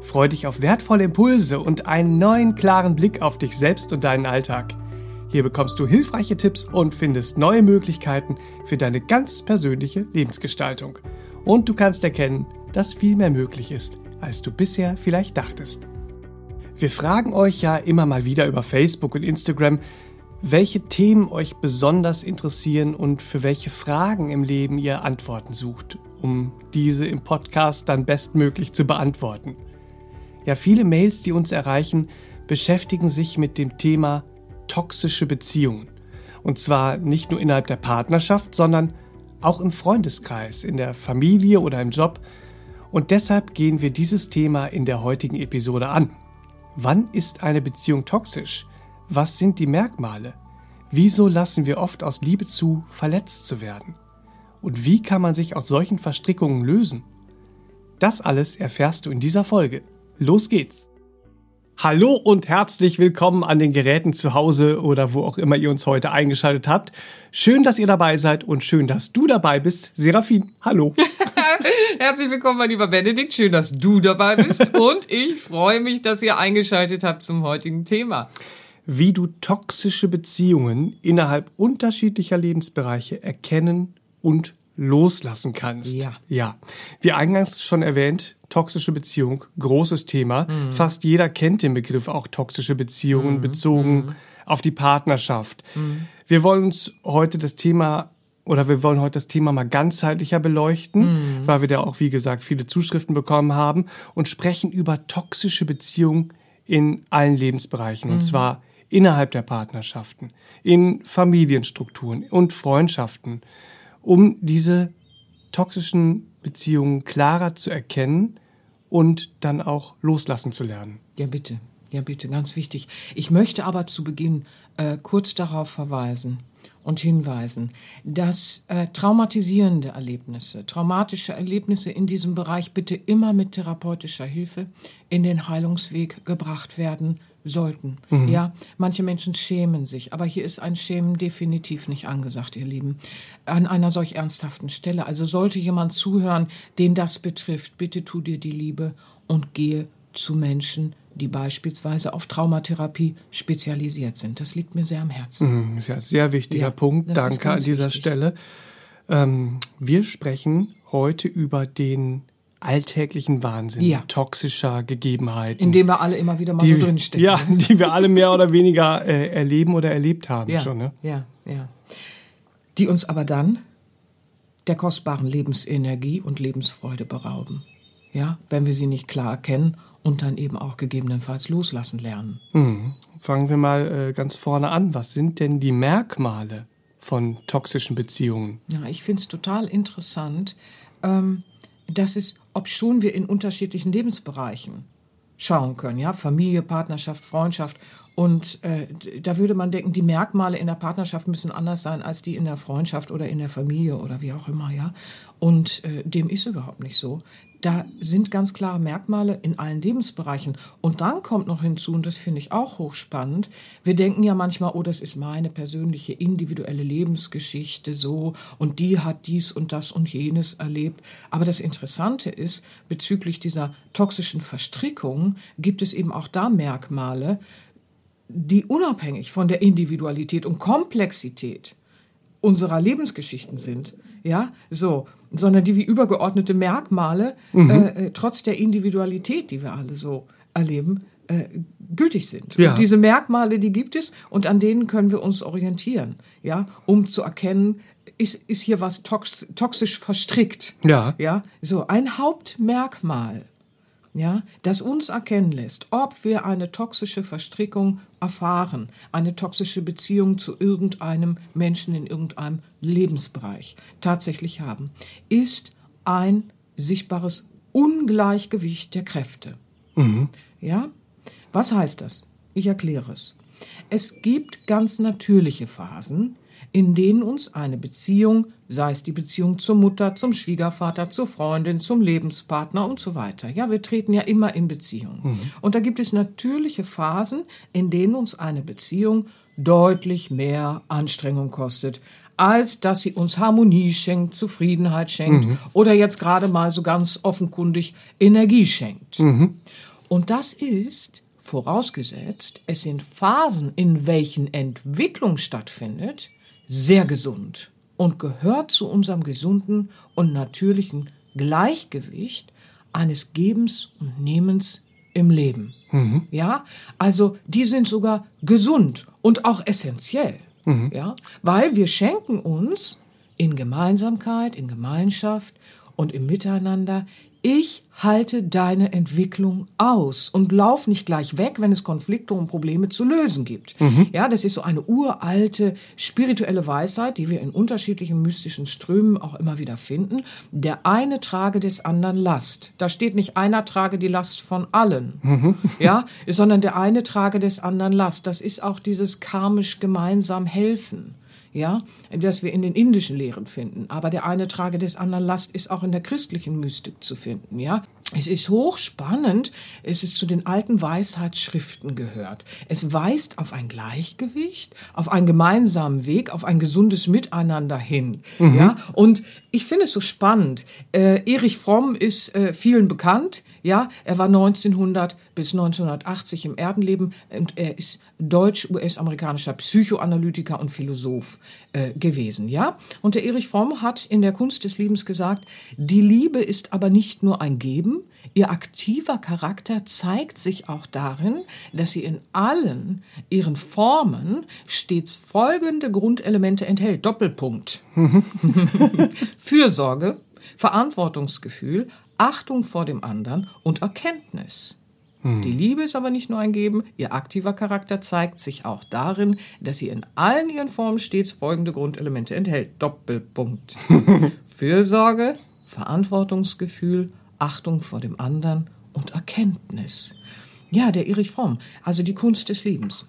Freu dich auf wertvolle Impulse und einen neuen klaren Blick auf dich selbst und deinen Alltag. Hier bekommst du hilfreiche Tipps und findest neue Möglichkeiten für deine ganz persönliche Lebensgestaltung. Und du kannst erkennen, dass viel mehr möglich ist, als du bisher vielleicht dachtest. Wir fragen euch ja immer mal wieder über Facebook und Instagram, welche Themen euch besonders interessieren und für welche Fragen im Leben ihr Antworten sucht, um diese im Podcast dann bestmöglich zu beantworten. Ja, viele Mails, die uns erreichen, beschäftigen sich mit dem Thema toxische Beziehungen. Und zwar nicht nur innerhalb der Partnerschaft, sondern auch im Freundeskreis, in der Familie oder im Job. Und deshalb gehen wir dieses Thema in der heutigen Episode an. Wann ist eine Beziehung toxisch? Was sind die Merkmale? Wieso lassen wir oft aus Liebe zu, verletzt zu werden? Und wie kann man sich aus solchen Verstrickungen lösen? Das alles erfährst du in dieser Folge. Los geht's! Hallo und herzlich willkommen an den Geräten zu Hause oder wo auch immer ihr uns heute eingeschaltet habt. Schön, dass ihr dabei seid und schön, dass du dabei bist. Serafin, hallo. Herzlich willkommen, mein lieber Benedikt. Schön, dass du dabei bist und ich freue mich, dass ihr eingeschaltet habt zum heutigen Thema. Wie du toxische Beziehungen innerhalb unterschiedlicher Lebensbereiche erkennen und loslassen kannst. Ja. Ja. Wie eingangs schon erwähnt, toxische Beziehung, großes Thema. Mhm. Fast jeder kennt den Begriff auch toxische Beziehungen mhm. bezogen mhm. auf die Partnerschaft. Mhm. Wir wollen uns heute das Thema oder wir wollen heute das Thema mal ganzheitlicher beleuchten, mhm. weil wir da auch, wie gesagt, viele Zuschriften bekommen haben und sprechen über toxische Beziehungen in allen Lebensbereichen. Und mhm. zwar innerhalb der Partnerschaften, in Familienstrukturen und Freundschaften, um diese toxischen Beziehungen klarer zu erkennen und dann auch loslassen zu lernen. Ja, bitte. Ja, bitte, ganz wichtig. Ich möchte aber zu Beginn äh, kurz darauf verweisen und hinweisen, dass äh, traumatisierende Erlebnisse, traumatische Erlebnisse in diesem Bereich bitte immer mit therapeutischer Hilfe in den Heilungsweg gebracht werden sollten. Mhm. Ja, manche Menschen schämen sich, aber hier ist ein Schämen definitiv nicht angesagt, ihr Lieben. An einer solch ernsthaften Stelle. Also sollte jemand zuhören, den das betrifft, bitte tu dir die Liebe und gehe zu Menschen, die beispielsweise auf Traumatherapie spezialisiert sind. Das liegt mir sehr am Herzen. Mhm, ja, sehr wichtiger ja, Punkt. Danke an dieser wichtig. Stelle. Ähm, wir sprechen heute über den alltäglichen Wahnsinn, ja. toxischer Gegebenheiten. In dem wir alle immer wieder mal die, so drinstecken. Ja, die wir alle mehr oder weniger äh, erleben oder erlebt haben ja, schon. Ne? Ja, ja. Die uns aber dann der kostbaren Lebensenergie und Lebensfreude berauben. Ja, wenn wir sie nicht klar erkennen und dann eben auch gegebenenfalls loslassen lernen. Mhm. Fangen wir mal äh, ganz vorne an. Was sind denn die Merkmale von toxischen Beziehungen? Ja, ich finde es total interessant. Ähm, dass es, ob schon wir in unterschiedlichen Lebensbereichen schauen können, ja, Familie, Partnerschaft, Freundschaft. Und äh, da würde man denken, die Merkmale in der Partnerschaft müssen anders sein als die in der Freundschaft oder in der Familie oder wie auch immer, ja. Und äh, dem ist überhaupt nicht so da sind ganz klare Merkmale in allen Lebensbereichen. Und dann kommt noch hinzu, und das finde ich auch hochspannend, wir denken ja manchmal, oh, das ist meine persönliche, individuelle Lebensgeschichte so, und die hat dies und das und jenes erlebt. Aber das Interessante ist, bezüglich dieser toxischen Verstrickung gibt es eben auch da Merkmale, die unabhängig von der Individualität und Komplexität unserer Lebensgeschichten sind. Ja, so sondern die wie übergeordnete Merkmale, mhm. äh, äh, trotz der Individualität, die wir alle so erleben, äh, gültig sind. Ja. Diese Merkmale, die gibt es und an denen können wir uns orientieren, ja, um zu erkennen, ist, ist hier was tox toxisch verstrickt. Ja. Ja, so ein Hauptmerkmal ja, das uns erkennen lässt, ob wir eine toxische Verstrickung erfahren, eine toxische Beziehung zu irgendeinem Menschen in irgendeinem Lebensbereich tatsächlich haben, ist ein sichtbares Ungleichgewicht der Kräfte. Mhm. Ja, Was heißt das? Ich erkläre es. Es gibt ganz natürliche Phasen, in denen uns eine Beziehung, sei es die Beziehung zur Mutter, zum Schwiegervater, zur Freundin, zum Lebenspartner und so weiter. Ja, wir treten ja immer in Beziehung. Mhm. Und da gibt es natürliche Phasen, in denen uns eine Beziehung deutlich mehr Anstrengung kostet, als dass sie uns Harmonie schenkt, Zufriedenheit schenkt mhm. oder jetzt gerade mal so ganz offenkundig Energie schenkt. Mhm. Und das ist, vorausgesetzt, es sind Phasen, in welchen Entwicklung stattfindet, sehr gesund und gehört zu unserem gesunden und natürlichen Gleichgewicht eines Gebens und Nehmens im Leben. Mhm. Ja, also die sind sogar gesund und auch essentiell. Mhm. Ja, weil wir schenken uns in Gemeinsamkeit, in Gemeinschaft und im Miteinander ich halte deine Entwicklung aus und lauf nicht gleich weg, wenn es Konflikte und Probleme zu lösen gibt. Mhm. Ja, das ist so eine uralte spirituelle Weisheit, die wir in unterschiedlichen mystischen Strömen auch immer wieder finden. Der eine trage des anderen Last. Da steht nicht einer trage die Last von allen, mhm. ja, sondern der eine trage des anderen Last. Das ist auch dieses karmisch gemeinsam helfen ja, das wir in den indischen Lehren finden. Aber der eine trage des anderen Last ist auch in der christlichen Mystik zu finden, ja. Es ist hochspannend, es ist zu den alten Weisheitsschriften gehört. Es weist auf ein Gleichgewicht, auf einen gemeinsamen Weg, auf ein gesundes Miteinander hin. Mhm. Ja, und ich finde es so spannend. Äh, Erich Fromm ist äh, vielen bekannt. Ja, er war 1900 bis 1980 im Erdenleben und er ist deutsch-US-amerikanischer Psychoanalytiker und Philosoph äh, gewesen. Ja, und der Erich Fromm hat in der Kunst des Lebens gesagt: Die Liebe ist aber nicht nur ein Geben Ihr aktiver Charakter zeigt sich auch darin, dass sie in allen ihren Formen stets folgende Grundelemente enthält. Doppelpunkt. Fürsorge, Verantwortungsgefühl, Achtung vor dem anderen und Erkenntnis. Hm. Die Liebe ist aber nicht nur ein Geben, ihr aktiver Charakter zeigt sich auch darin, dass sie in allen ihren Formen stets folgende Grundelemente enthält. Doppelpunkt. Fürsorge, Verantwortungsgefühl, Achtung vor dem anderen und Erkenntnis. Ja, der Erich Fromm, also die Kunst des Lebens.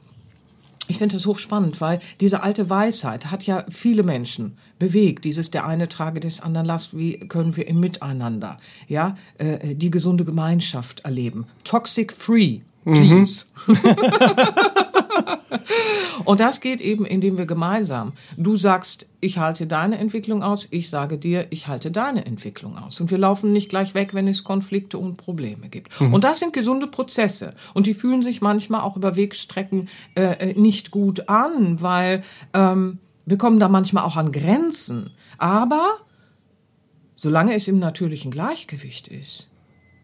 Ich finde das hochspannend, weil diese alte Weisheit hat ja viele Menschen bewegt. Dieses der eine trage des anderen Last. Wie können wir im Miteinander, ja, äh, die gesunde Gemeinschaft erleben? Toxic free, please. Mhm. Und das geht eben, indem wir gemeinsam, du sagst, ich halte deine Entwicklung aus, ich sage dir, ich halte deine Entwicklung aus. Und wir laufen nicht gleich weg, wenn es Konflikte und Probleme gibt. Mhm. Und das sind gesunde Prozesse. Und die fühlen sich manchmal auch über Wegstrecken äh, äh, nicht gut an, weil ähm, wir kommen da manchmal auch an Grenzen. Aber solange es im natürlichen Gleichgewicht ist,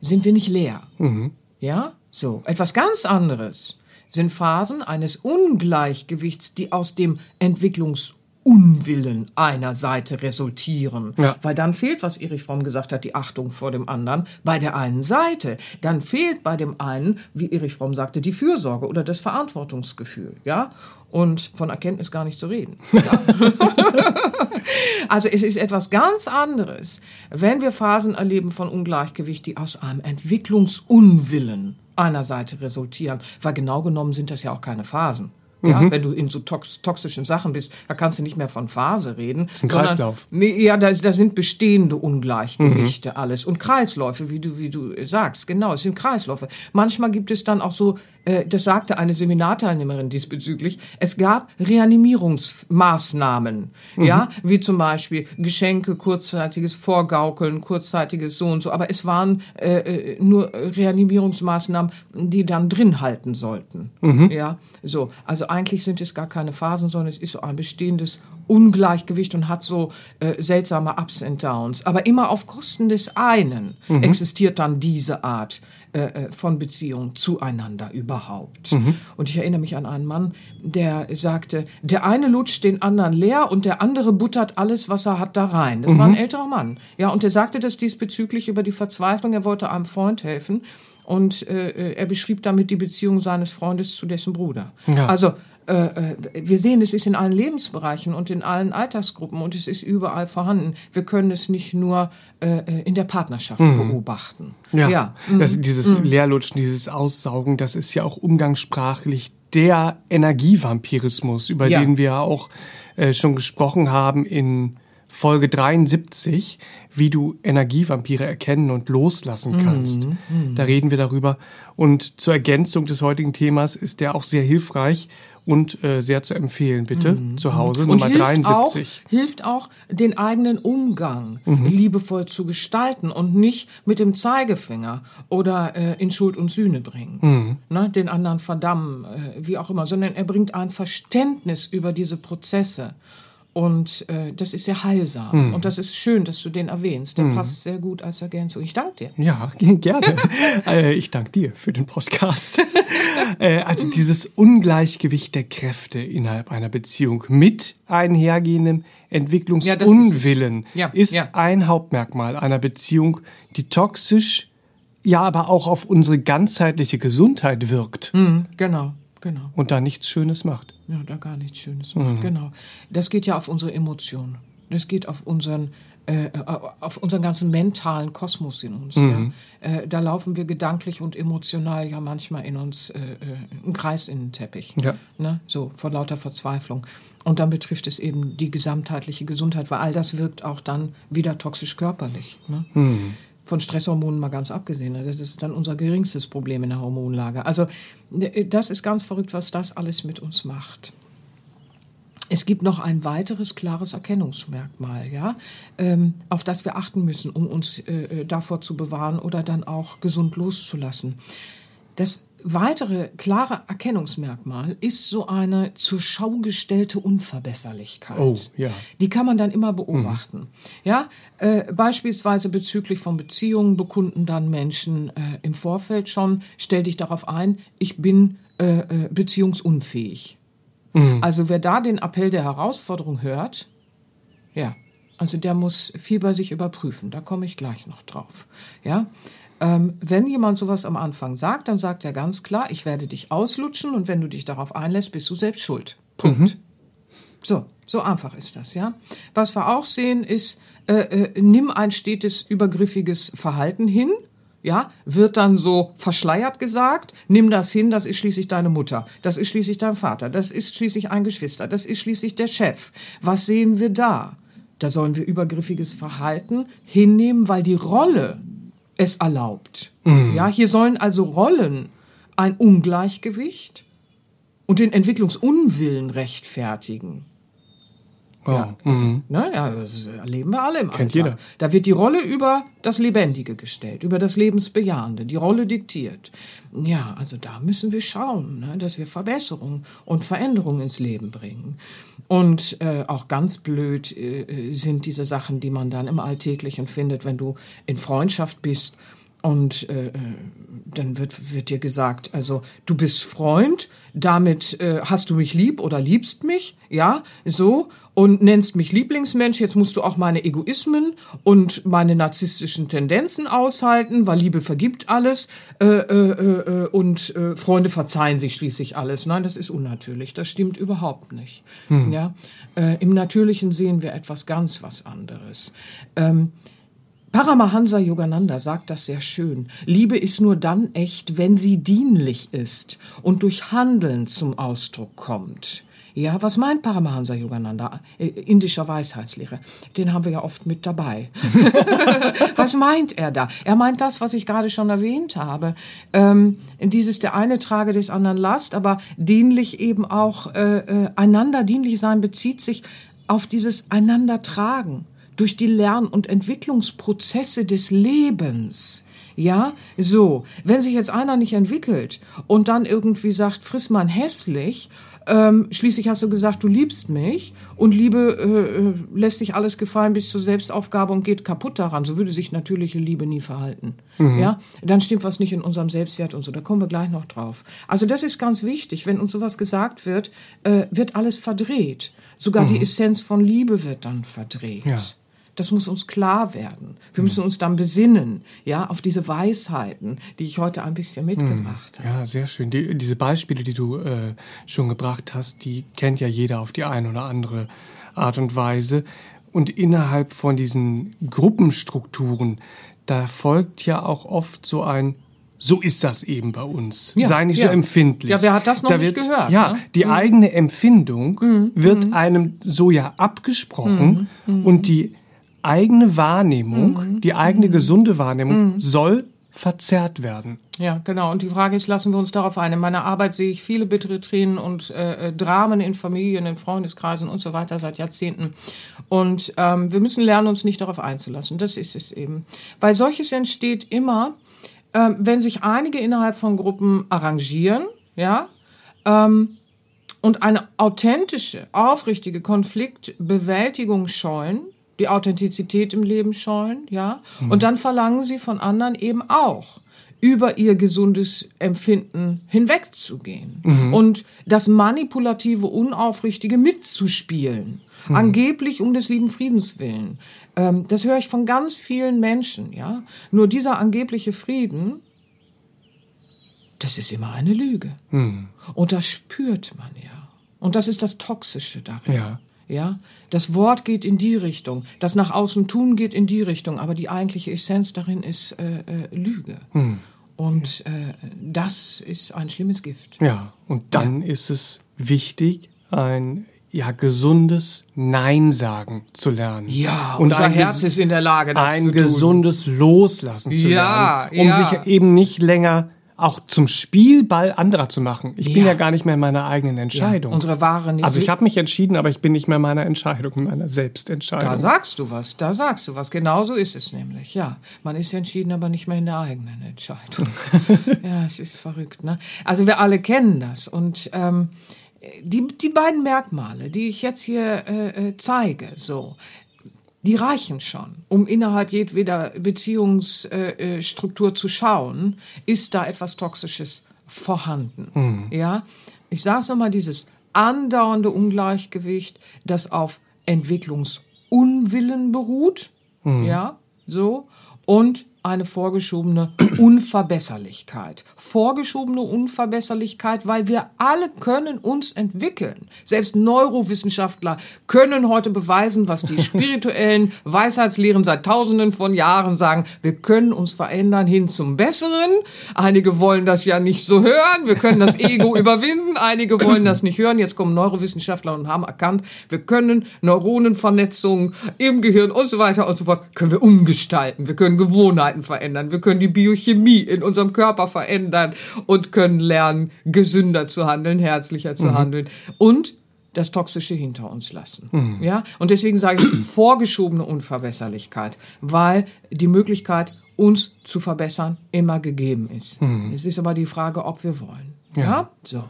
sind wir nicht leer. Mhm. Ja, so etwas ganz anderes sind Phasen eines Ungleichgewichts, die aus dem Entwicklungsunwillen einer Seite resultieren. Ja. Weil dann fehlt, was Erich Fromm gesagt hat, die Achtung vor dem anderen bei der einen Seite. Dann fehlt bei dem einen, wie Erich Fromm sagte, die Fürsorge oder das Verantwortungsgefühl. Ja? Und von Erkenntnis gar nicht zu reden. Ja. also es ist etwas ganz anderes, wenn wir Phasen erleben von Ungleichgewicht, die aus einem Entwicklungsunwillen einer Seite resultieren. Weil genau genommen sind das ja auch keine Phasen. Ja, mhm. wenn du in so tox toxischen Sachen bist, da kannst du nicht mehr von Phase reden. Das ist ein Kreislauf. Nee, ja, da, da sind bestehende Ungleichgewichte mhm. alles. Und Kreisläufe, wie du, wie du sagst. Genau, es sind Kreisläufe. Manchmal gibt es dann auch so das sagte eine Seminarteilnehmerin diesbezüglich, es gab Reanimierungsmaßnahmen, mhm. ja, wie zum Beispiel Geschenke, kurzzeitiges Vorgaukeln, kurzzeitiges so und so, aber es waren äh, äh nur Reanimierungsmaßnahmen, die dann drin halten sollten, mhm. ja, so, also eigentlich sind es gar keine Phasen, sondern es ist so ein bestehendes Ungleichgewicht und hat so äh, seltsame Ups and Downs, aber immer auf Kosten des einen mhm. existiert dann diese Art äh, äh, von Beziehungen zueinander überhaupt. Mhm. Und ich erinnere mich an einen Mann, der sagte, der eine lutscht den anderen leer und der andere buttert alles, was er hat, da rein. Das mhm. war ein mhm. älterer Mann. Ja, und der sagte das diesbezüglich über die Verzweiflung. Er wollte einem Freund helfen und äh, äh er beschrieb damit die Beziehung seines Freundes zu dessen Bruder. Ja. Also wir sehen, es ist in allen Lebensbereichen und in allen Altersgruppen und es ist überall vorhanden. Wir können es nicht nur äh, äh in der Partnerschaft mhm. beobachten. Ja, ja. Das, mhm. dieses mhm. Leerlutschen, dieses Aussaugen, das ist ja auch umgangssprachlich der Energievampirismus, über ja. den wir auch äh, schon gesprochen haben in Folge 73, wie du Energievampire erkennen und loslassen kannst. Mm, mm. Da reden wir darüber. Und zur Ergänzung des heutigen Themas ist der auch sehr hilfreich und äh, sehr zu empfehlen, bitte, mm, zu Hause, und Nummer hilft 73. Auch, hilft auch, den eigenen Umgang mhm. liebevoll zu gestalten und nicht mit dem Zeigefinger oder äh, in Schuld und Sühne bringen, mhm. ne, den anderen verdammen, äh, wie auch immer, sondern er bringt ein Verständnis über diese Prozesse und äh, das ist sehr heilsam. Hm. Und das ist schön, dass du den erwähnst. Der hm. passt sehr gut als Ergänzung. Ich danke dir. Ja, gerne. äh, ich danke dir für den Podcast. äh, also dieses Ungleichgewicht der Kräfte innerhalb einer Beziehung mit einhergehendem Entwicklungsunwillen ja, ist, ja, ja. ein Hauptmerkmal einer Beziehung, die toxisch, ja, aber auch auf unsere ganzheitliche Gesundheit wirkt. Hm, genau. Genau. Und da nichts Schönes macht. Ja, da gar nichts Schönes macht, mhm. genau. Das geht ja auf unsere Emotionen. Das geht auf unseren, äh, auf unseren ganzen mentalen Kosmos in uns. Mhm. Ja. Äh, da laufen wir gedanklich und emotional ja manchmal in uns äh, äh einen Kreis in den Teppich. Ja. Ne? So, vor lauter Verzweiflung. Und dann betrifft es eben die gesamtheitliche Gesundheit, weil all das wirkt auch dann wieder toxisch körperlich. Ne? Mhm von Stresshormonen mal ganz abgesehen. Ne? Das ist dann unser geringstes Problem in der Hormonlage. Also äh, das ist ganz verrückt, was das alles mit uns macht. Es gibt noch ein weiteres klares Erkennungsmerkmal, ja, ähm, auf das wir achten müssen, um uns äh, äh davor zu bewahren oder dann auch gesund loszulassen. Das weitere klare Erkennungsmerkmal ist so eine zur Schau gestellte Unverbesserlichkeit. Oh, ja. Die kann man dann immer beobachten. Mhm. Ja, äh, beispielsweise bezüglich von Beziehungen bekunden dann Menschen äh, im Vorfeld schon, stell dich darauf ein, ich bin äh, äh beziehungsunfähig. Mhm. Also wer da den Appell der Herausforderung hört, ja, also der muss viel bei sich überprüfen. Da komme ich gleich noch drauf. Ja, ähm, wenn jemand sowas am Anfang sagt, dann sagt er ganz klar, ich werde dich auslutschen und wenn du dich darauf einlässt, bist du selbst schuld. Punkt. Mhm. So, so einfach ist das, ja. Was wir auch sehen ist, äh, äh, nimm ein stetes übergriffiges Verhalten hin, ja, wird dann so verschleiert gesagt, nimm das hin, das ist schließlich deine Mutter, das ist schließlich dein Vater, das ist schließlich ein Geschwister, das ist schließlich der Chef. Was sehen wir da? Da sollen wir übergriffiges Verhalten hinnehmen, weil die Rolle es erlaubt. Mhm. Ja, hier sollen also Rollen ein Ungleichgewicht und den Entwicklungsunwillen rechtfertigen. Oh. Ja. Mhm. Ne, ja, das erleben wir alle im Kennt Alltag. Jeder. Da wird die Rolle über das Lebendige gestellt, über das Lebensbejahende, die Rolle diktiert. Ja, also da müssen wir schauen, ne, dass wir Verbesserung und Veränderung ins Leben bringen. Und äh, auch ganz blöd äh, sind diese Sachen, die man dann im Alltäglichen findet, wenn du in Freundschaft bist und äh, äh dann wird, wird dir gesagt, also du bist Freund, damit äh, hast du mich lieb oder liebst mich, ja, so, und nennst mich Lieblingsmensch, jetzt musst du auch meine Egoismen und meine narzisstischen Tendenzen aushalten, weil Liebe vergibt alles äh, äh, äh, und äh, Freunde verzeihen sich schließlich alles. Nein, das ist unnatürlich, das stimmt überhaupt nicht. Hm. Ja? Äh, Im Natürlichen sehen wir etwas ganz was anderes. Ähm, Paramahansa Yogananda sagt das sehr schön. Liebe ist nur dann echt, wenn sie dienlich ist und durch Handeln zum Ausdruck kommt. Ja, was meint Paramahansa Yogananda? Äh, indischer Weisheitslehre. Den haben wir ja oft mit dabei. was meint er da? Er meint das, was ich gerade schon erwähnt habe. Ähm, dieses der eine trage des anderen Last, aber dienlich eben auch äh, äh, einander dienlich sein bezieht sich auf dieses einander tragen durch die Lern- und Entwicklungsprozesse des Lebens. Ja, so. Wenn sich jetzt einer nicht entwickelt und dann irgendwie sagt, friss man hässlich, ähm, schließlich hast du gesagt, du liebst mich und Liebe äh, äh, lässt sich alles gefallen bis zur Selbstaufgabe und geht kaputt daran. So würde sich natürliche Liebe nie verhalten. Mhm. Ja, dann stimmt was nicht in unserem Selbstwert und so. Da kommen wir gleich noch drauf. Also das ist ganz wichtig. Wenn uns sowas gesagt wird, äh, wird alles verdreht. Sogar mhm. die Essenz von Liebe wird dann verdreht. Ja. Das muss uns klar werden. Wir müssen uns dann besinnen, ja, auf diese Weisheiten, die ich heute ein bisschen mitgebracht habe. Ja, sehr schön. Die, diese Beispiele, die du äh, schon gebracht hast, die kennt ja jeder auf die eine oder andere Art und Weise. Und innerhalb von diesen Gruppenstrukturen, da folgt ja auch oft so ein so ist das eben bei uns. Ja, Sei nicht ja. so empfindlich. Ja, wer hat das noch da nicht wird, gehört, Ja, ne? die eigene Empfindung Mhm. wird einem so ja abgesprochen und die eigene Wahrnehmung, die eigene gesunde Wahrnehmung soll verzerrt werden. Ja, genau. Und die Frage ist, lassen wir uns darauf ein. In meiner Arbeit sehe ich viele bittere Tränen und äh, äh, Dramen in Familien, in Freundeskreisen und so weiter seit Jahrzehnten. Und ähm, wir müssen lernen, uns nicht darauf einzulassen. Das ist es eben. Weil solches entsteht immer, ähm, wenn sich einige innerhalb von Gruppen arrangieren, ja, ähm, und eine authentische, aufrichtige Konfliktbewältigung scheuen, die Authentizität im Leben scheuen, ja, und dann verlangen sie von anderen eben auch über ihr gesundes Empfinden hinwegzugehen und das manipulative, unaufrichtige mitzuspielen, angeblich um des lieben Friedens willen. Ähm, das höre ich von ganz vielen Menschen, ja. Nur dieser angebliche Frieden, das ist immer eine Lüge. Und das spürt man ja. Und das ist das Toxische darin. Ja. Ja, das Wort geht in die Richtung, das nach außen tun geht in die Richtung, aber die eigentliche Essenz darin ist äh, äh, Lüge. Und äh, das ist ein schlimmes Gift. Ja, und dann ist es wichtig, ein ja gesundes Nein sagen zu lernen. Ja, und unser ein Herz ist in der Lage, das ein zu tun. gesundes Loslassen zu Ja, lernen, um ja. sich eben nicht länger auch zum Spielball anderer zu machen. Ich bin Ja. ja gar nicht mehr in meiner eigenen Entscheidung. Unsere wahre also ich habe mich entschieden, aber ich bin nicht mehr in meiner Entscheidung, in meiner Selbstentscheidung. Da sagst du was, da sagst du was. Genau so ist es nämlich. Ja, man ist entschieden, aber nicht mehr in der eigenen Entscheidung. ja, es ist verrückt. Ne? Also wir alle kennen das und ähm, die die beiden Merkmale, die ich jetzt hier äh, äh, zeige, so. Die reichen schon, um innerhalb jedweder Beziehungsstruktur äh, zu schauen, ist da etwas Toxisches vorhanden. Ja, ich sage es nochmal, dieses andauernde Ungleichgewicht, das auf Entwicklungsunwillen beruht, ja, so, und eine vorgeschobene Unverbesserlichkeit. Vorgeschobene Unverbesserlichkeit, weil wir alle können uns entwickeln. Selbst Neurowissenschaftler können heute beweisen, was die spirituellen Weisheitslehren seit tausenden von Jahren sagen. Wir können uns verändern hin zum Besseren. Einige wollen das ja nicht so hören. Wir können das Ego überwinden. Einige wollen das nicht hören. Jetzt kommen Neurowissenschaftler und haben erkannt, wir können Neuronenvernetzungen im Gehirn und so weiter und so fort, können wir umgestalten. Wir können Gewohnheiten verändern. Wir können die Biochemie in unserem Körper verändern und können lernen, gesünder zu handeln, herzlicher zu handeln und das Toxische hinter uns lassen. Ja? Und deswegen sage ich vorgeschobene Unverbesserlichkeit, weil die Möglichkeit, uns zu verbessern, immer gegeben ist. Es ist aber die Frage, ob wir wollen. Ja? So.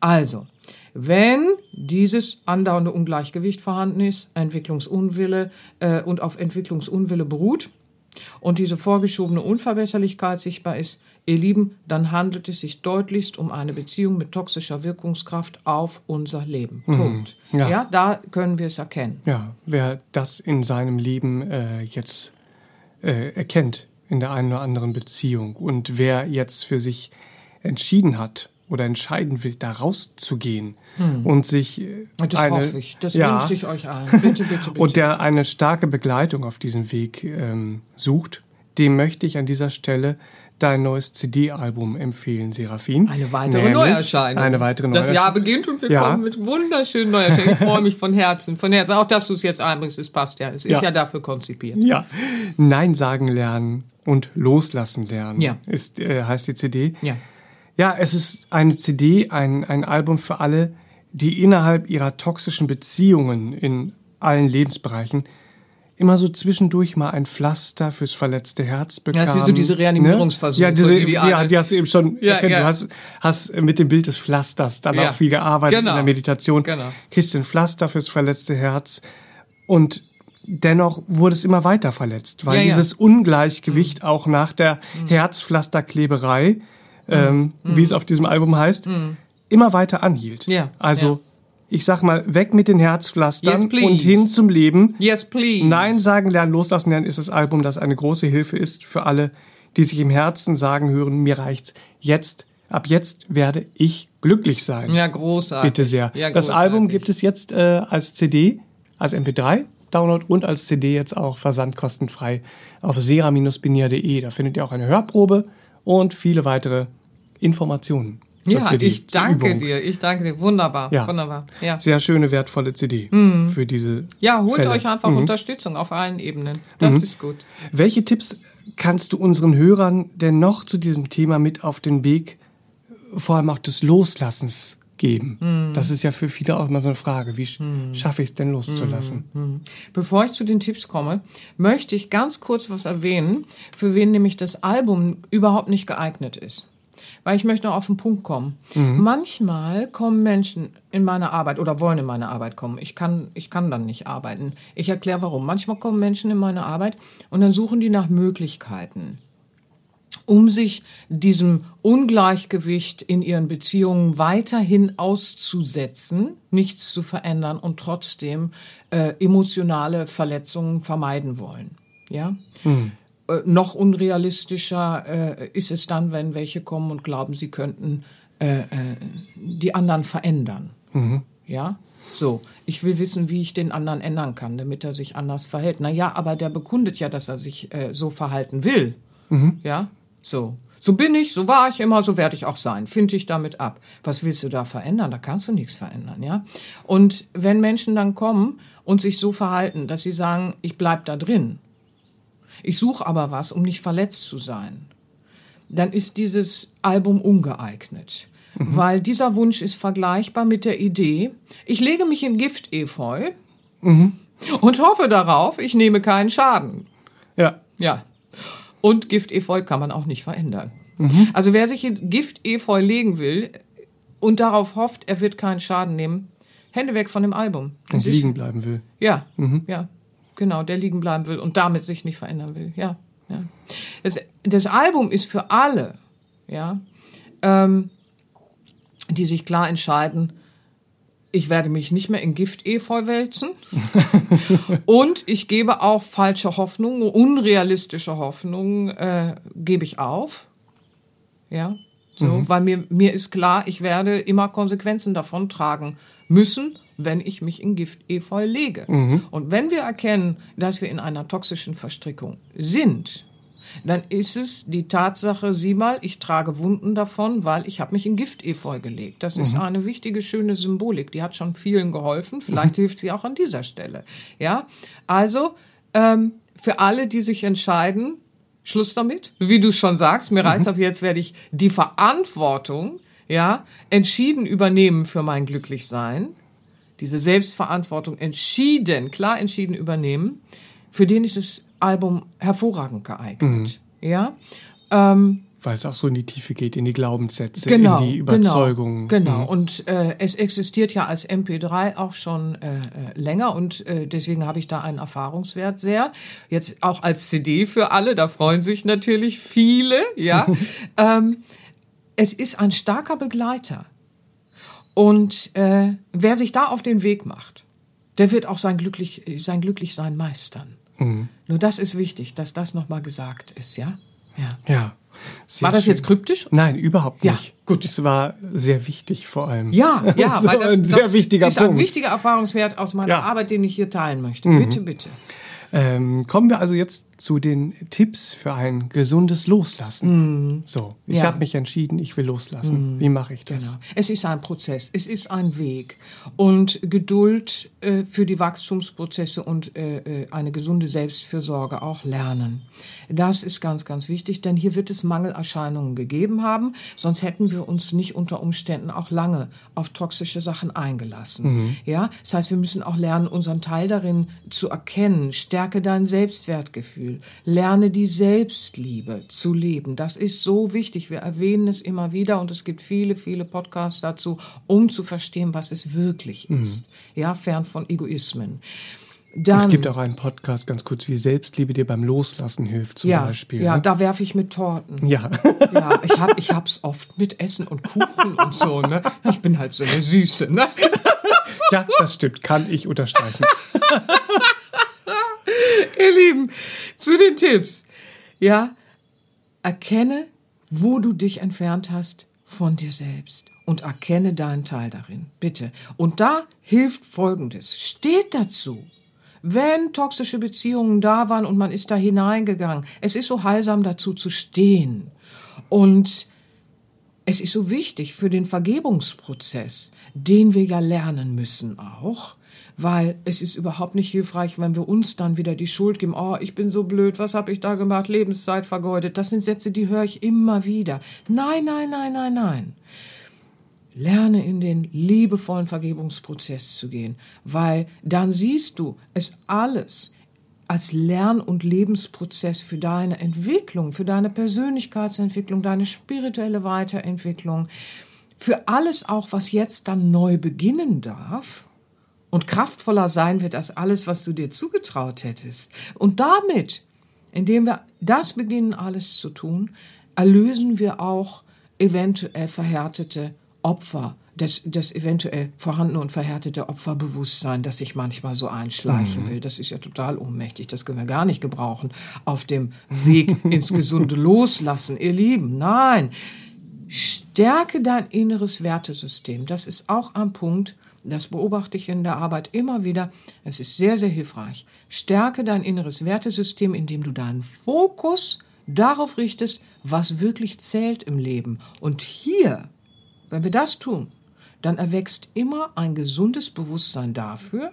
Also, wenn dieses andauernde Ungleichgewicht vorhanden ist, Entwicklungsunwille äh, und auf Entwicklungsunwille beruht und diese vorgeschobene Unverbesserlichkeit sichtbar ist, ihr Lieben, dann handelt es sich deutlichst um eine Beziehung mit toxischer Wirkungskraft auf unser Leben. Punkt. Ja. Ja. da können wir es erkennen. Ja, wer das in seinem Leben äh, jetzt äh, erkennt, in der einen oder anderen Beziehung und wer jetzt für sich entschieden hat oder entscheiden will, da rauszugehen und sich äh, Das eine, hoffe ich. Das ja, wünsche ich euch allen. Bitte, bitte, bitte. und der eine starke Begleitung auf diesem Weg ähm, sucht, dem möchte ich an dieser Stelle dein neues CD-Album empfehlen, Serafin. eine weitere Neuerscheinung. Eine weitere Das Neuerscheinung. Jahr beginnt und wir Ja. kommen mit wunderschönen Neuerscheinungen. Ich freue mich von Herzen, von Herzen. Auch, dass du es jetzt einbringst, es passt ja. Es ist Ja. ja, dafür konzipiert. Ja, Nein sagen lernen und loslassen lernen Ja. ist, äh, heißt die CD. Ja. Ja, es ist eine CD, ein, ein Album für alle, die innerhalb ihrer toxischen Beziehungen in allen Lebensbereichen immer so zwischendurch mal ein Pflaster fürs verletzte Herz bekamen. das sind so diese Reanimierungsversuche, Ne? Ja, diese, die die ja, die hast du eben schon Ja, erkannt. ja. Du hast, hast mit dem Bild des Pflasters dann Ja. auch viel gearbeitet Genau. in der Meditation. Genau. Kriegst ein Pflaster fürs verletzte Herz und dennoch wurde es immer weiter verletzt, weil Ja, ja. dieses Ungleichgewicht auch nach der Herzpflasterkleberei, ähm, wie es auf diesem Album heißt, immer weiter anhielt. Ja, Also ich sag mal, weg mit den Herzpflastern Yes, und hin zum Leben. Yes, please. Nein sagen lernen, loslassen lernen ist das Album, das eine große Hilfe ist für alle, die sich im Herzen sagen hören, mir reicht's. Jetzt, ab jetzt werde ich glücklich sein. Ja, großartig. Bitte sehr. Ja, das großartig. Album gibt es jetzt äh, als CD, als MP3 Download und als CD jetzt auch versandkostenfrei auf sera-binier.de. Da findet ihr auch eine Hörprobe und viele weitere Informationen. Ja, CD, ich danke Übung. dir. Ich danke dir. Wunderbar. Ja. Wunderbar. Ja. Sehr schöne, wertvolle CD für diese Ja, holt Fälle. euch einfach Mhm. Unterstützung auf allen Ebenen. Das ist gut. Welche Tipps kannst du unseren Hörern denn noch zu diesem Thema mit auf den Weg, vor allem auch des Loslassens geben? Mhm. Das ist ja für viele auch immer so eine Frage. Wie sch- schaffe ich es denn loszulassen? Bevor ich zu den Tipps komme, möchte ich ganz kurz was erwähnen, für wen nämlich das Album überhaupt nicht geeignet ist. Weil ich möchte noch auf den Punkt kommen. Manchmal kommen Menschen in meine Arbeit oder wollen in meine Arbeit kommen. Ich kann, ich kann dann nicht arbeiten. Ich erkläre warum. Manchmal kommen Menschen in meine Arbeit und dann suchen die nach Möglichkeiten. um sich diesem Ungleichgewicht in ihren Beziehungen weiterhin auszusetzen, nichts zu verändern und trotzdem äh, emotionale Verletzungen vermeiden wollen. Ja? Äh, noch unrealistischer äh, ist es dann, wenn welche kommen und glauben, sie könnten äh, äh, die anderen verändern. Ja? So, ich will wissen, wie ich den anderen ändern kann, damit er sich anders verhält. Na ja, aber der bekundet ja, dass er sich äh, so verhalten will. Ja, so. So bin ich, so war ich immer, so werde ich auch sein. Finde ich damit ab. Was willst du da verändern? Da kannst du nichts verändern, ja? Und wenn Menschen dann kommen und sich so verhalten, dass sie sagen, ich bleib da drin, ich suche aber was, um nicht verletzt zu sein, dann ist dieses Album ungeeignet. Weil dieser Wunsch ist vergleichbar mit der Idee, ich lege mich in Giftefeu und hoffe darauf, ich nehme keinen Schaden. Ja. Ja. Und Giftefeu kann man auch nicht verändern. Also wer sich in Giftefeu legen will und darauf hofft, er wird keinen Schaden nehmen, Hände weg von dem Album. Und Es ist- liegen bleiben will. ja, ja, genau, der liegen bleiben will und damit sich nicht verändern will. Ja, ja. Das, das Album ist für alle, ja, ähm, die sich klar entscheiden, ich werde mich nicht mehr in Giftefeu wälzen und ich gebe auch falsche Hoffnungen, unrealistische Hoffnungen, äh, gebe ich auf. Ja, so, weil mir, mir ist klar, ich werde immer Konsequenzen davon tragen müssen, wenn ich mich in Giftefeu lege. Und wenn wir erkennen, dass wir in einer toxischen Verstrickung sind, dann ist es die Tatsache, sieh mal, ich trage Wunden davon, weil ich habe mich in Giftefeu gelegt. Das ist eine wichtige, schöne Symbolik. Die hat schon vielen geholfen. Vielleicht hilft sie auch an dieser Stelle. Ja, also ähm, für alle, die sich entscheiden, Schluss damit. Wie du schon sagst, mir reizt ab jetzt werde ich die Verantwortung, ja, entschieden übernehmen für mein Glücklichsein. Diese Selbstverantwortung entschieden, klar entschieden übernehmen. Für den ist das Album hervorragend geeignet. Ja. Ähm, Weil es auch so in die Tiefe geht, in die Glaubenssätze, genau, in die Überzeugungen. Genau, genau. und äh, es existiert ja als MP3 auch schon äh, äh, länger und äh, deswegen habe ich da einen Erfahrungswert sehr. Jetzt auch als CD für alle, da freuen sich natürlich viele, ja. ähm, es ist ein starker Begleiter. Und äh, wer sich da auf den Weg macht, der wird auch sein glücklich sein Glücklichsein meistern. Nur das ist wichtig, dass das nochmal gesagt ist, ja? Ja. Ja. War das schön. jetzt kryptisch? Nein, überhaupt Ja, nicht. Gut. Es war sehr wichtig vor allem. Ja, ja, so weil das, ein sehr das wichtiger ist Punkt. ein wichtiger Erfahrungswert aus meiner Ja. Mhm. Arbeit, den ich hier teilen möchte. Bitte, bitte. Ähm, kommen wir also jetzt zu den Tipps für ein gesundes Loslassen. So, ich Mhm. Ja. Mhm. habe mich entschieden, ich will loslassen. Wie mache ich das? Genau. Es ist ein Prozess, es ist ein Weg. Und Geduld äh, für die Wachstumsprozesse und äh, äh, eine gesunde Selbstfürsorge auch lernen. Das ist ganz, ganz wichtig, denn hier wird es Mangelerscheinungen gegeben haben, sonst hätten wir uns nicht unter Umständen auch lange auf toxische Sachen eingelassen. Ja, das heißt, wir müssen auch lernen, unseren Teil darin zu erkennen. Stärke dein Selbstwertgefühl. Lerne die Selbstliebe zu leben. Das ist so wichtig. Wir erwähnen es immer wieder und es gibt viele, viele Podcasts dazu, um zu verstehen, was es wirklich ist. Ja, fern von Egoismen. Dann, Es gibt auch einen Podcast, ganz kurz, wie Selbstliebe dir beim Loslassen hilft, zum ja, Beispiel. ja, ne? da werfe ich mit Torten. ja. Ja, ich hab, ich hab's oft mit Essen und Kuchen und so, ne? Ich bin halt so eine Süße, ne? Ja, das stimmt, kann ich unterstreichen. Ihr Lieben, zu den Tipps. Ja, erkenne, wo du dich entfernt hast von dir selbst und erkenne deinen Teil darin. Bitte. Und da hilft Folgendes. Steht dazu. Wenn toxische Beziehungen da waren und man ist da hineingegangen, es ist so heilsam dazu zu stehen. Und es ist so wichtig für den Vergebungsprozess, den wir ja lernen müssen auch, weil es ist überhaupt nicht hilfreich, wenn wir uns dann wieder die Schuld geben, oh, ich bin so blöd, was habe ich da gemacht, Lebenszeit vergeudet. Das sind Sätze, die höre ich immer wieder. Nein, nein, nein, nein, nein. Lerne in den liebevollen Vergebungsprozess zu gehen, weil dann siehst du es alles als Lern- und Lebensprozess für deine Entwicklung, für deine Persönlichkeitsentwicklung, deine spirituelle Weiterentwicklung, für alles auch, was jetzt dann neu beginnen darf und kraftvoller sein wird als alles, was du dir zugetraut hättest. Und damit, indem wir das beginnen, alles zu tun, erlösen wir auch eventuell verhärtete Opfer, das, das eventuell vorhandene und verhärtete Opferbewusstsein, das sich manchmal so einschleichen mhm. will. Das ist ja total ohnmächtig, das können wir gar nicht gebrauchen auf dem Weg ins gesunde Loslassen, ihr Lieben. Nein, stärke dein inneres Wertesystem. Das ist auch ein Punkt, das beobachte ich in der Arbeit immer wieder. Es ist sehr, sehr hilfreich. Stärke dein inneres Wertesystem, indem du deinen Fokus darauf richtest, was wirklich zählt im Leben. Und hier, wenn wir das tun, dann erwächst immer ein gesundes Bewusstsein dafür,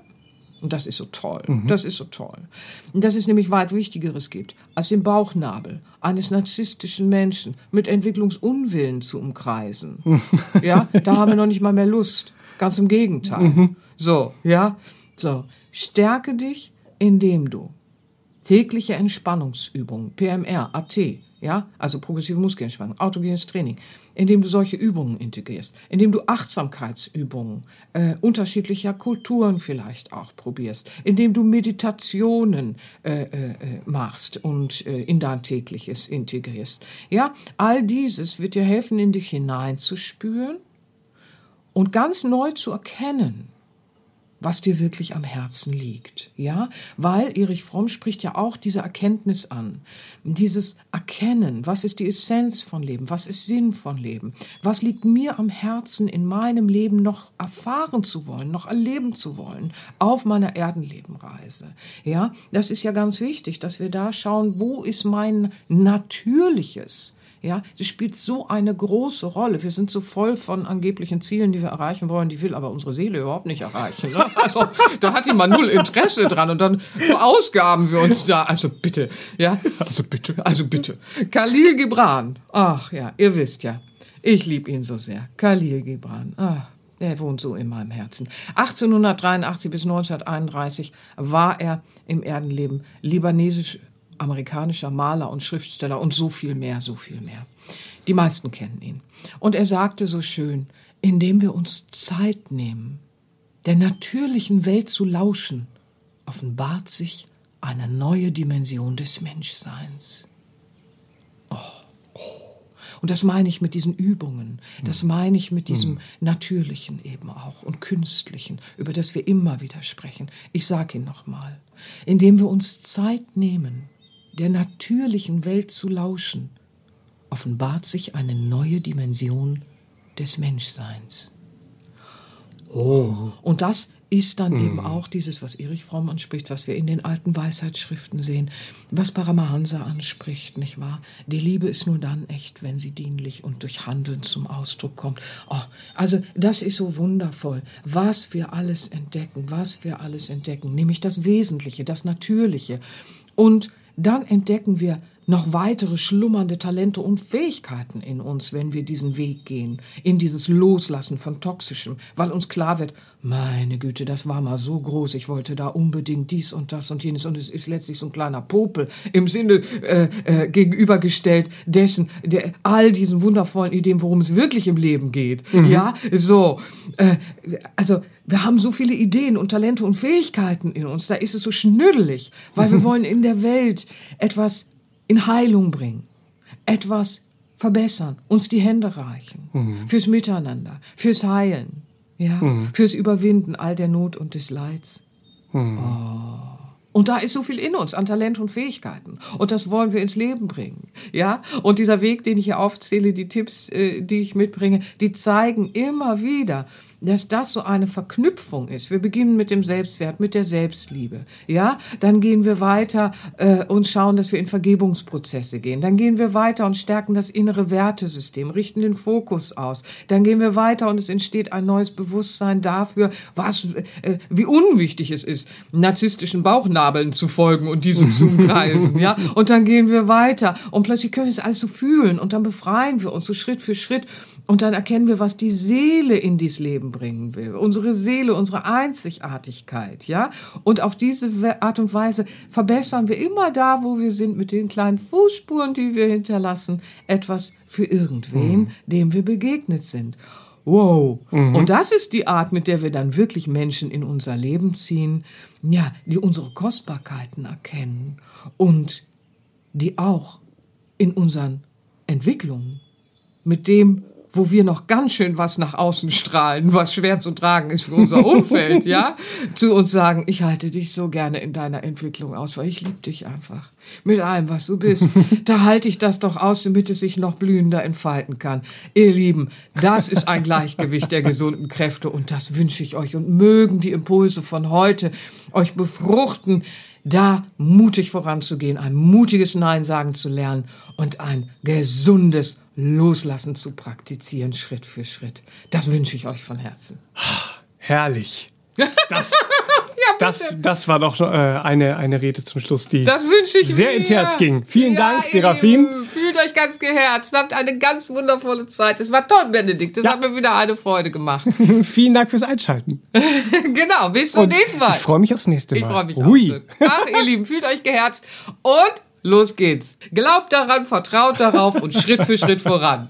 und das ist so toll. Mhm. Das ist so toll. Und dass es nämlich weit Wichtigeres gibt, als den Bauchnabel eines narzisstischen Menschen mit Entwicklungsunwillen zu umkreisen. ja, da haben wir noch nicht mal mehr Lust. Ganz im Gegenteil. Mhm. So, ja. So. Stärke dich, indem du tägliche Entspannungsübungen, PMR, AT, ja, also progressive Muskelentspannung, autogenes Training, indem du solche Übungen integrierst, indem du Achtsamkeitsübungen äh, unterschiedlicher Kulturen vielleicht auch probierst, indem du Meditationen äh, äh, machst und äh, in dein tägliches integrierst. Ja, all dieses wird dir helfen, in dich hineinzuspüren und ganz neu zu erkennen, was dir wirklich am Herzen liegt. Ja, weil Erich Fromm spricht ja auch diese Erkenntnis an. Dieses Erkennen, was ist die Essenz von Leben? Was ist Sinn von Leben? Was liegt mir am Herzen in meinem Leben noch erfahren zu wollen, noch erleben zu wollen auf meiner Erdenlebenreise? Ja, das ist ja ganz wichtig, dass wir da schauen, wo ist mein natürliches ja, das spielt so eine große Rolle. Wir sind so voll von angeblichen Zielen, die wir erreichen wollen, die will aber unsere Seele überhaupt nicht erreichen. Ne? Also da hat die mal null Interesse dran und dann verausgaben wir uns da. Also bitte, ja. Also bitte. Also bitte. Khalil Gibran. Ach ja, ihr wisst ja, ich liebe ihn so sehr. Khalil Gibran. Ach. Er wohnt so in meinem Herzen. 1883 bis 1931 war er im Erdenleben libanesisch amerikanischer Maler und Schriftsteller und so viel mehr, so viel mehr. Die meisten kennen ihn. Und er sagte so schön, indem wir uns Zeit nehmen, der natürlichen Welt zu lauschen, offenbart sich eine neue Dimension des Menschseins. Oh. Und das meine ich mit diesen Übungen, das hm. meine ich mit diesem hm. Natürlichen eben auch und Künstlichen, über das wir immer wieder sprechen. Ich sage ihn nochmal, indem wir uns Zeit nehmen, der natürlichen Welt zu lauschen, offenbart sich eine neue Dimension des Menschseins. Oh, und das ist dann mm. eben auch dieses, was Erich Fromm anspricht, was wir in den alten Weisheitsschriften sehen, was Paramahansa anspricht, nicht wahr? Die Liebe ist nur dann echt, wenn sie dienlich und durch Handeln zum Ausdruck kommt. Oh, also das ist so wundervoll, was wir alles entdecken, was wir alles entdecken, nämlich das Wesentliche, das Natürliche und dann entdecken wir noch weitere schlummernde Talente und Fähigkeiten in uns, wenn wir diesen Weg gehen, in dieses Loslassen von Toxischem, weil uns klar wird, meine Güte, das war mal so groß, ich wollte da unbedingt dies und das und jenes und es ist letztlich so ein kleiner Popel im Sinne äh, äh, gegenübergestellt dessen, der, all diesen wundervollen Ideen, worum es wirklich im Leben geht. Mhm. Ja, so, äh, also wir haben so viele Ideen und Talente und Fähigkeiten in uns, da ist es so schnüddelig, weil wir wollen in der Welt etwas in Heilung bringen, etwas verbessern, uns die Hände reichen, mhm. fürs Miteinander, fürs Heilen. Ja, fürs Überwinden all der Not und des Leids. Oh. Und da ist so viel in uns an Talent und Fähigkeiten. Und das wollen wir ins Leben bringen. Ja? Und dieser Weg, den ich hier aufzähle, die Tipps, äh, die ich mitbringe, die zeigen immer wieder, dass das so eine Verknüpfung ist. Wir beginnen mit dem Selbstwert, mit der Selbstliebe. Ja, dann gehen wir weiter äh, und schauen, dass wir in Vergebungsprozesse gehen. Dann gehen wir weiter und stärken das innere Wertesystem, richten den Fokus aus. Dann gehen wir weiter und es entsteht ein neues Bewusstsein dafür, was, äh, wie unwichtig es ist, narzisstischen Bauchnabeln zu folgen und diese zu umkreisen. ja, und dann gehen wir weiter und plötzlich können wir es alles so fühlen und dann befreien wir uns so Schritt für Schritt und dann erkennen wir, was die Seele in dieses Leben bringen will. Unsere Seele, unsere Einzigartigkeit, ja. Und auf diese Art und Weise verbessern wir immer da, wo wir sind, mit den kleinen Fußspuren, die wir hinterlassen, etwas für irgendwen, mhm. dem wir begegnet sind. Wow. Mhm. Und das ist die Art, mit der wir dann wirklich Menschen in unser Leben ziehen, ja, die unsere Kostbarkeiten erkennen und die auch in unseren Entwicklungen mit dem, wo wir noch ganz schön was nach außen strahlen, was schwer zu tragen ist für unser Umfeld, ja, zu uns sagen, ich halte dich so gerne in deiner Entwicklung aus, weil ich liebe dich einfach. Mit allem, was du bist. Da halte ich das doch aus, damit es sich noch blühender entfalten kann. Ihr Lieben, das ist ein Gleichgewicht der gesunden Kräfte und das wünsche ich euch und mögen die Impulse von heute euch befruchten, da mutig voranzugehen, ein mutiges Nein sagen zu lernen und ein gesundes Loslassen zu praktizieren, Schritt für Schritt. Das wünsche ich euch von Herzen. Herrlich. Das, das, das war doch äh, eine, eine Rede zum Schluss, die das wünsche ich sehr mir. ins Herz ging. Vielen ja, Dank, Serafin. Fühlt euch ganz geherzt. Habt eine ganz wundervolle Zeit. Es war toll, Benedikt. Das ja. hat mir wieder eine Freude gemacht. Vielen Dank fürs Einschalten. genau, bis zum Und nächsten Mal. Ich freue mich aufs nächste Mal. Ich freue mich Ui. auch. Ach, ihr Lieben, fühlt euch geherzt. Und Los geht's. Glaubt daran, vertraut darauf und Schritt für Schritt voran.